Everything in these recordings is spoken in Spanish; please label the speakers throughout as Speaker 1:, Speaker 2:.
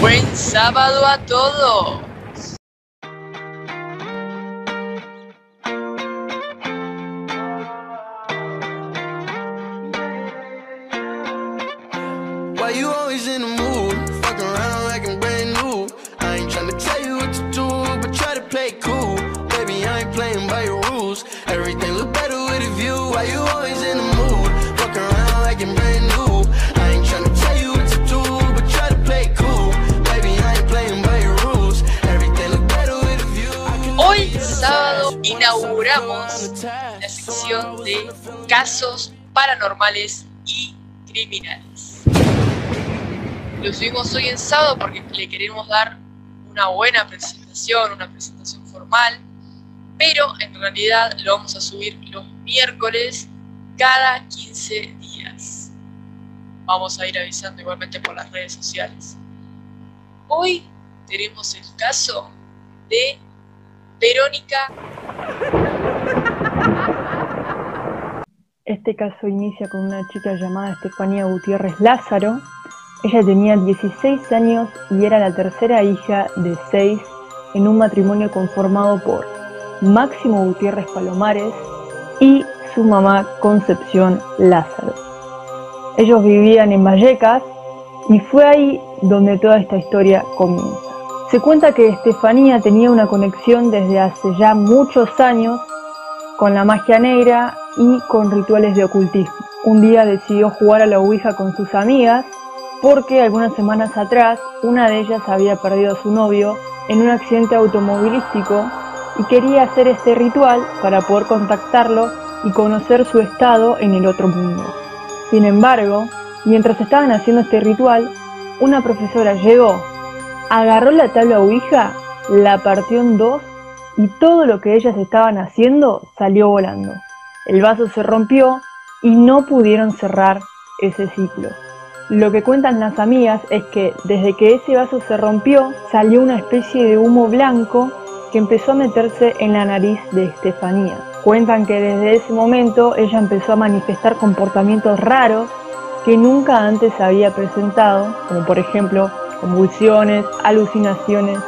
Speaker 1: Buen sábado a todos. Inauguramos la sección de casos paranormales y criminales. Lo subimos hoy en sábado porque le queremos dar una buena presentación, una presentación formal, pero en realidad lo vamos a subir los miércoles cada 15 días. Vamos a ir avisando igualmente por las redes sociales. Hoy tenemos el caso de Verónica
Speaker 2: Este caso inicia con una chica llamada Estefanía Gutiérrez Lázaro. Ella tenía 16 años y era la tercera hija de seis en un matrimonio conformado por Máximo Gutiérrez Palomares y su mamá Concepción Lázaro. Ellos vivían en Vallecas y fue ahí donde toda esta historia comienza. Se cuenta que Estefanía tenía una conexión desde hace ya muchos años con la magia negra y con rituales de ocultismo. Un día decidió jugar a la Ouija con sus amigas porque algunas semanas atrás una de ellas había perdido a su novio en un accidente automovilístico y quería hacer este ritual para poder contactarlo y conocer su estado en el otro mundo. Sin embargo, mientras estaban haciendo este ritual, una profesora llegó, agarró la tabla Ouija, la partió en dos y todo lo que ellas estaban haciendo salió volando. El vaso se rompió y no pudieron cerrar ese ciclo. Lo que cuentan las amigas es que desde que ese vaso se rompió salió una especie de humo blanco que empezó a meterse en la nariz de Estefanía. Cuentan que desde ese momento ella empezó a manifestar comportamientos raros que nunca antes había presentado, como por ejemplo convulsiones, alucinaciones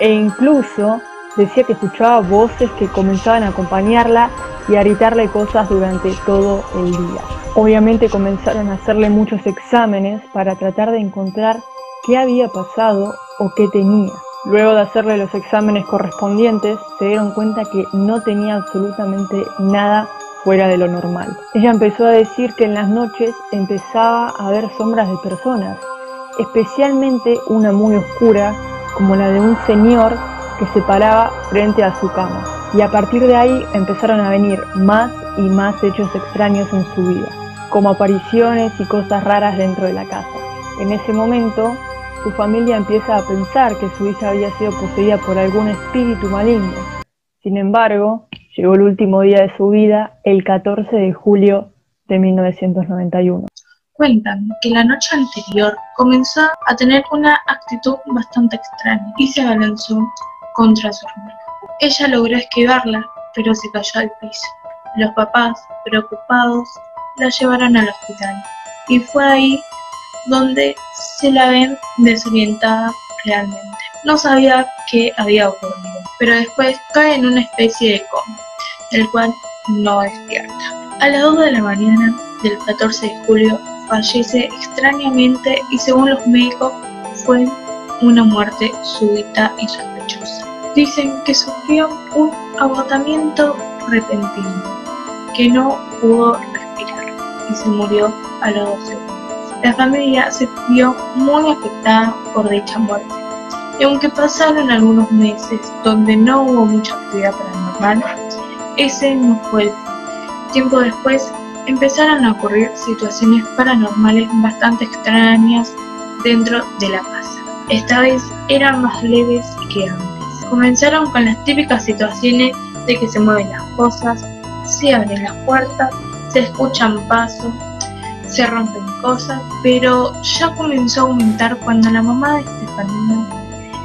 Speaker 2: e incluso decía que escuchaba voces que comenzaban a acompañarla y a gritarle cosas durante todo el día. Obviamente comenzaron a hacerle muchos exámenes para tratar de encontrar qué había pasado o qué tenía. Luego de hacerle los exámenes correspondientes, se dieron cuenta que no tenía absolutamente nada fuera de lo normal. Ella empezó a decir que en las noches empezaba a ver sombras de personas, especialmente una muy oscura, como la de un señor que se paraba frente a su cama. Y a partir de ahí empezaron a venir más y más hechos extraños en su vida, como apariciones y cosas raras dentro de la casa. En ese momento, su familia empieza a pensar que su hija había sido poseída por algún espíritu maligno. Sin embargo, llegó el último día de su vida, el 14 de julio de 1991.
Speaker 3: Cuentan que la noche anterior comenzó a tener una actitud bastante extraña y se abalanzó contra su hermana. Ella logró esquivarla, pero se cayó al piso. Los papás, preocupados, la llevaron al hospital y fue ahí donde se la ven desorientada realmente. No sabía qué había ocurrido, pero después cae en una especie de coma, del cual no despierta. A las 2 de la mañana del 14 de julio fallece extrañamente y según los médicos fue una muerte súbita y sospechosa. Dicen que sufrió un agotamiento repentino, que no pudo respirar y se murió a los 12 segundos. La familia se vio muy afectada por dicha muerte. Y aunque pasaron algunos meses donde no hubo mucha actividad paranormal, ese no fue el fin. Tiempo después empezaron a ocurrir situaciones paranormales bastante extrañas dentro de la casa. Esta vez eran más leves que antes. Comenzaron con las típicas situaciones de que se mueven las cosas, se abren las puertas, se escuchan pasos, se rompen cosas, pero ya comenzó a aumentar cuando la mamá de Estefanía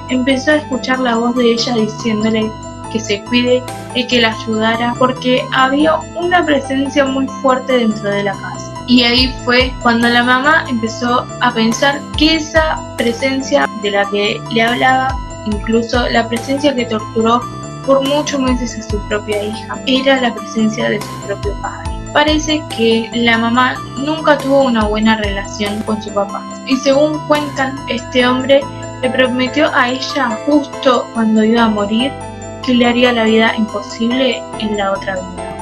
Speaker 3: empezó a escuchar la voz de ella diciéndole que se cuide y que la ayudara porque había una presencia muy fuerte dentro de la casa. Y ahí fue cuando la mamá empezó a pensar que esa presencia de la que le hablaba, incluso la presencia que torturó por muchos meses a su propia hija, era la presencia de su propio padre. Parece que la mamá nunca tuvo una buena relación con su papá. Y según cuentan, este hombre le prometió a ella justo cuando iba a morir que le haría la vida imposible en la otra vida.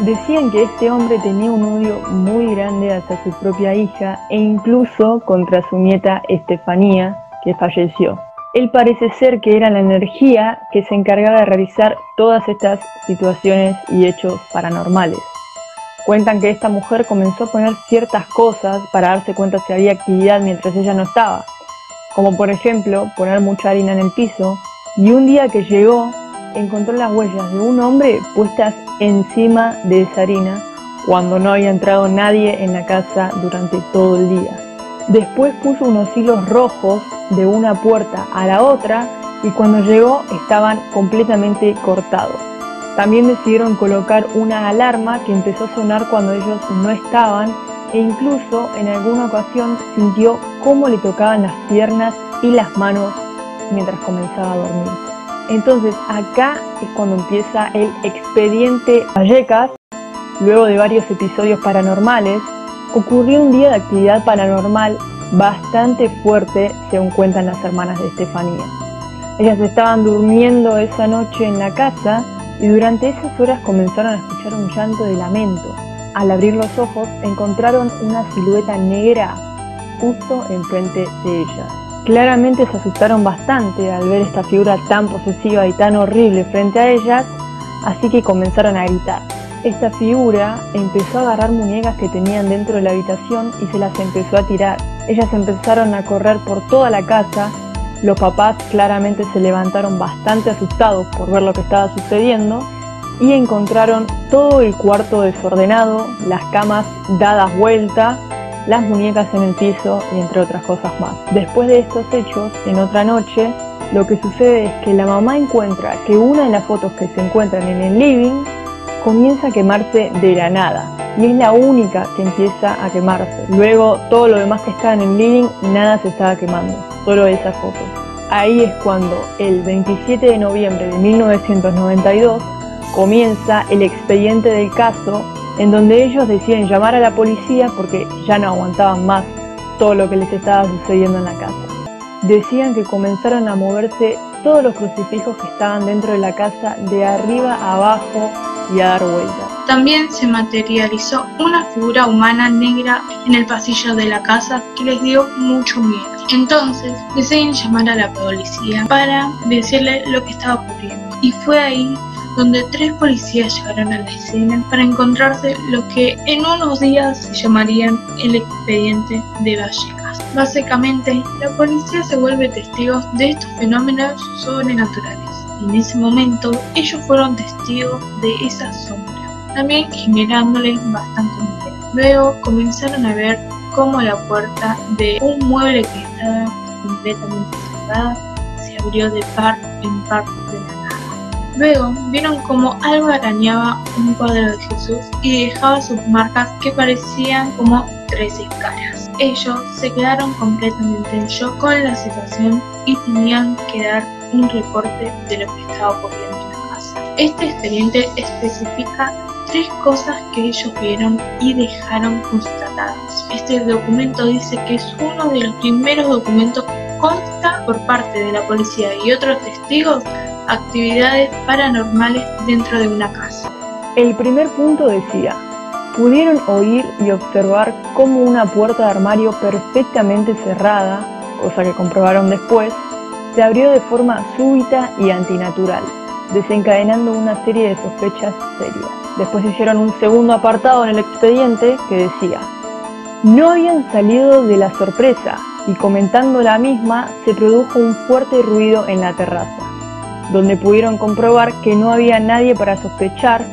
Speaker 2: Decían que este hombre tenía un odio muy grande hacia su propia hija e incluso contra su nieta Estefanía, que falleció. Él parece ser que era la energía que se encargaba de realizar todas estas situaciones y hechos paranormales. Cuentan que esta mujer comenzó a poner ciertas cosas para darse cuenta si había actividad mientras ella no estaba, como por ejemplo poner mucha harina en el piso, y un día que llegó encontró las huellas de un hombre puestas encima de esa harina cuando no había entrado nadie en la casa durante todo el día. Después puso unos hilos rojos de una puerta a la otra y cuando llegó estaban completamente cortados. También decidieron colocar una alarma que empezó a sonar cuando ellos no estaban e incluso en alguna ocasión sintió cómo le tocaban las piernas y las manos mientras comenzaba a dormir. Entonces acá es cuando empieza el expediente Vallecas, luego de varios episodios paranormales, ocurrió un día de actividad paranormal bastante fuerte, según cuentan las hermanas de Estefanía. Ellas estaban durmiendo esa noche en la casa y durante esas horas comenzaron a escuchar un llanto de lamento. Al abrir los ojos encontraron una silueta negra justo enfrente de ellas. Claramente se asustaron bastante al ver esta figura tan posesiva y tan horrible frente a ellas, así que comenzaron a gritar. Esta figura empezó a agarrar muñecas que tenían dentro de la habitación y se las empezó a tirar. Ellas empezaron a correr por toda la casa. Los papás claramente se levantaron bastante asustados por ver lo que estaba sucediendo y encontraron todo el cuarto desordenado, las camas dadas vuelta, las muñecas en el piso y entre otras cosas más. Después de estos hechos, en otra noche, lo que sucede es que la mamá encuentra que una de las fotos que se encuentran en el living comienza a quemarse de la nada y es la única que empieza a quemarse. Luego todo lo demás que estaba en el living, nada se estaba quemando, solo esa foto. Ahí es cuando el 27 de noviembre de 1992 comienza el expediente del caso en donde ellos deciden llamar a la policía porque ya no aguantaban más todo lo que les estaba sucediendo en la casa. Decían que comenzaron a moverse todos los crucifijos que estaban dentro de la casa de arriba a abajo
Speaker 3: También se materializó una figura humana negra en el pasillo de la casa que les dio mucho miedo. Entonces deciden llamar a la policía para decirle lo que estaba ocurriendo. Y fue ahí donde tres policías llegaron a la escena para encontrarse lo que en unos días se llamarían el expediente de Vallecas. Básicamente, la policía se vuelve testigos de estos fenómenos sobrenaturales. En ese momento, ellos fueron testigos de esa sombra, también generándoles bastante miedo. Luego comenzaron a ver cómo la puerta de un mueble que estaba completamente cerrada se abrió de par en par de la Luego vieron como algo arañaba un cuadro de Jesús y dejaba sus marcas que parecían como tres caras. Ellos se quedaron completamente en shock con la situación y tenían que dar un reporte de lo que estaba ocurriendo en la casa. Este expediente especifica tres cosas que ellos vieron y dejaron constatadas. Este documento dice que es uno de los primeros documentos que consta por parte de la policía y otros testigos actividades paranormales dentro de una casa.
Speaker 2: El primer punto decía, pudieron oír y observar cómo una puerta de armario perfectamente cerrada, cosa que comprobaron después, se abrió de forma súbita y antinatural, desencadenando una serie de sospechas serias. Después hicieron un segundo apartado en el expediente que decía, no habían salido de la sorpresa y comentando la misma se produjo un fuerte ruido en la terraza donde pudieron comprobar que no había nadie para sospechar,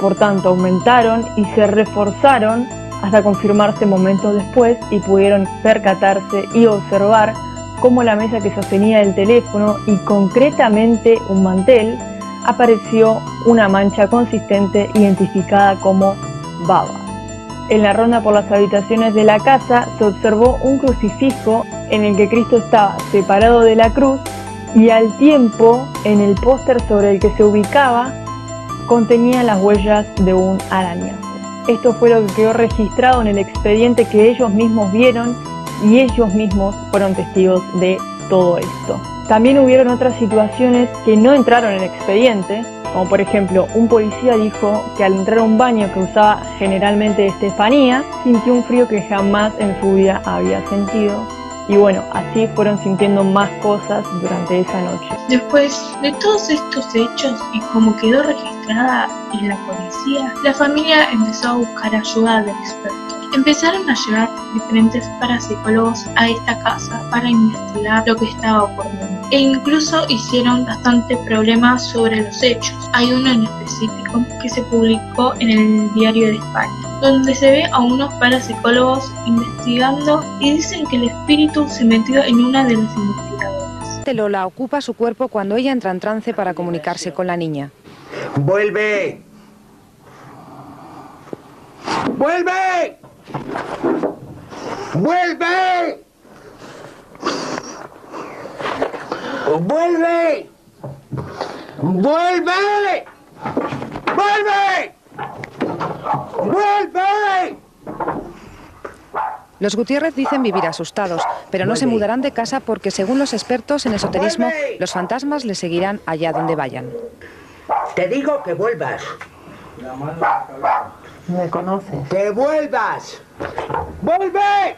Speaker 2: por tanto aumentaron y se reforzaron hasta confirmarse momentos después y pudieron percatarse y observar cómo la mesa que sostenía el teléfono y concretamente un mantel apareció una mancha consistente identificada como baba. En la ronda por las habitaciones de la casa se observó un crucifijo en el que Cristo estaba separado de la cruz y al tiempo en el póster sobre el que se ubicaba contenía las huellas de un arañazo. Esto fue lo que quedó registrado en el expediente que ellos mismos vieron y ellos mismos fueron testigos de todo esto. También hubieron otras situaciones que no entraron en expediente, como por ejemplo un policía dijo que al entrar a un baño que usaba generalmente Estefanía, sintió un frío que jamás en su vida había sentido. Y bueno, así fueron sintiendo más cosas durante esa noche.
Speaker 3: Después de todos estos hechos y como quedó registrada en la policía, la familia empezó a buscar ayuda de expertos. Empezaron a llegar diferentes parapsicólogos a esta casa para investigar lo que estaba ocurriendo e incluso hicieron bastante problemas sobre los hechos. Hay uno en específico que se publicó en el Diario de España, donde se ve a unos parapsicólogos investigando y dicen que el espíritu se metió en una de las investigadoras.
Speaker 4: Lola ocupa su cuerpo cuando ella entra en trance para comunicarse con la niña.
Speaker 5: ¡Vuelve! ¡Vuelve! ¡Vuelve! ¡Vuelve! ¡Vuelve! ¡Vuelve! ¡Vuelve!
Speaker 4: Los Gutiérrez dicen vivir asustados, pero no se mudarán de casa porque según los expertos en esoterismo, los fantasmas les seguirán allá donde vayan.
Speaker 5: Te digo que vuelvas.
Speaker 2: ¿Me conoces?
Speaker 5: ¡Que vuelvas! ¡Vuelve!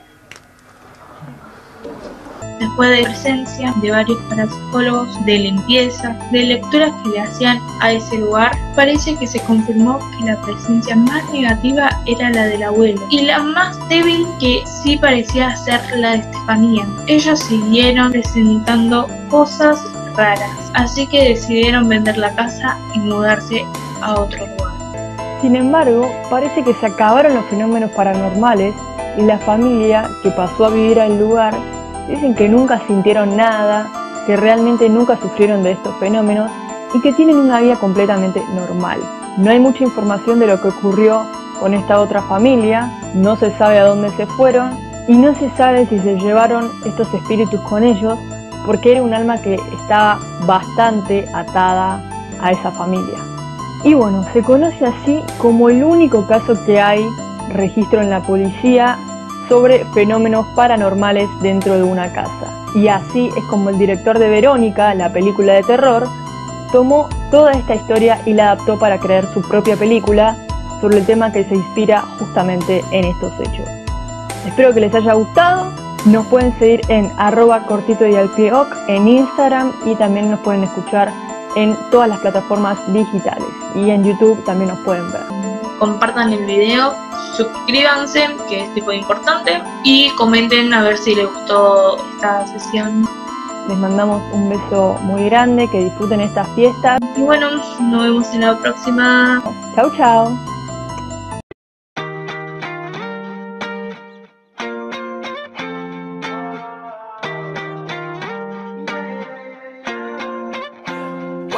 Speaker 3: Después de presencia de varios parapsicólogos, de limpieza, de lecturas que le hacían a ese lugar, parece que se confirmó que la presencia más negativa era la del abuelo y la más débil que sí parecía ser la de Estefanía. Ellos siguieron presentando cosas raras, así que decidieron vender la casa y mudarse a otro lugar.
Speaker 2: Sin embargo, parece que se acabaron los fenómenos paranormales y la familia que pasó a vivir al lugar dicen que nunca sintieron nada, que realmente nunca sufrieron de estos fenómenos y que tienen una vida completamente normal. No hay mucha información de lo que ocurrió con esta otra familia, no se sabe a dónde se fueron y no se sabe si se llevaron estos espíritus con ellos porque era un alma que estaba bastante atada a esa familia. Y bueno, se conoce así como el único caso que hay registro en la policía sobre fenómenos paranormales dentro de una casa. Y así es como el director de Verónica, la película de terror, tomó toda esta historia y la adaptó para crear su propia película sobre el tema que se inspira justamente en estos hechos. Espero que les haya gustado. Nos pueden seguir en arroba cortito y al en Instagram y también nos pueden escuchar en todas las plataformas digitales y en YouTube también nos pueden ver.
Speaker 3: Compartan el video, suscríbanse, que es tipo importante, y comenten a ver si les gustó esta sesión.
Speaker 2: Les mandamos un beso muy grande, que disfruten esta fiesta.
Speaker 3: Y bueno, nos vemos en la próxima.
Speaker 2: Chao, chao.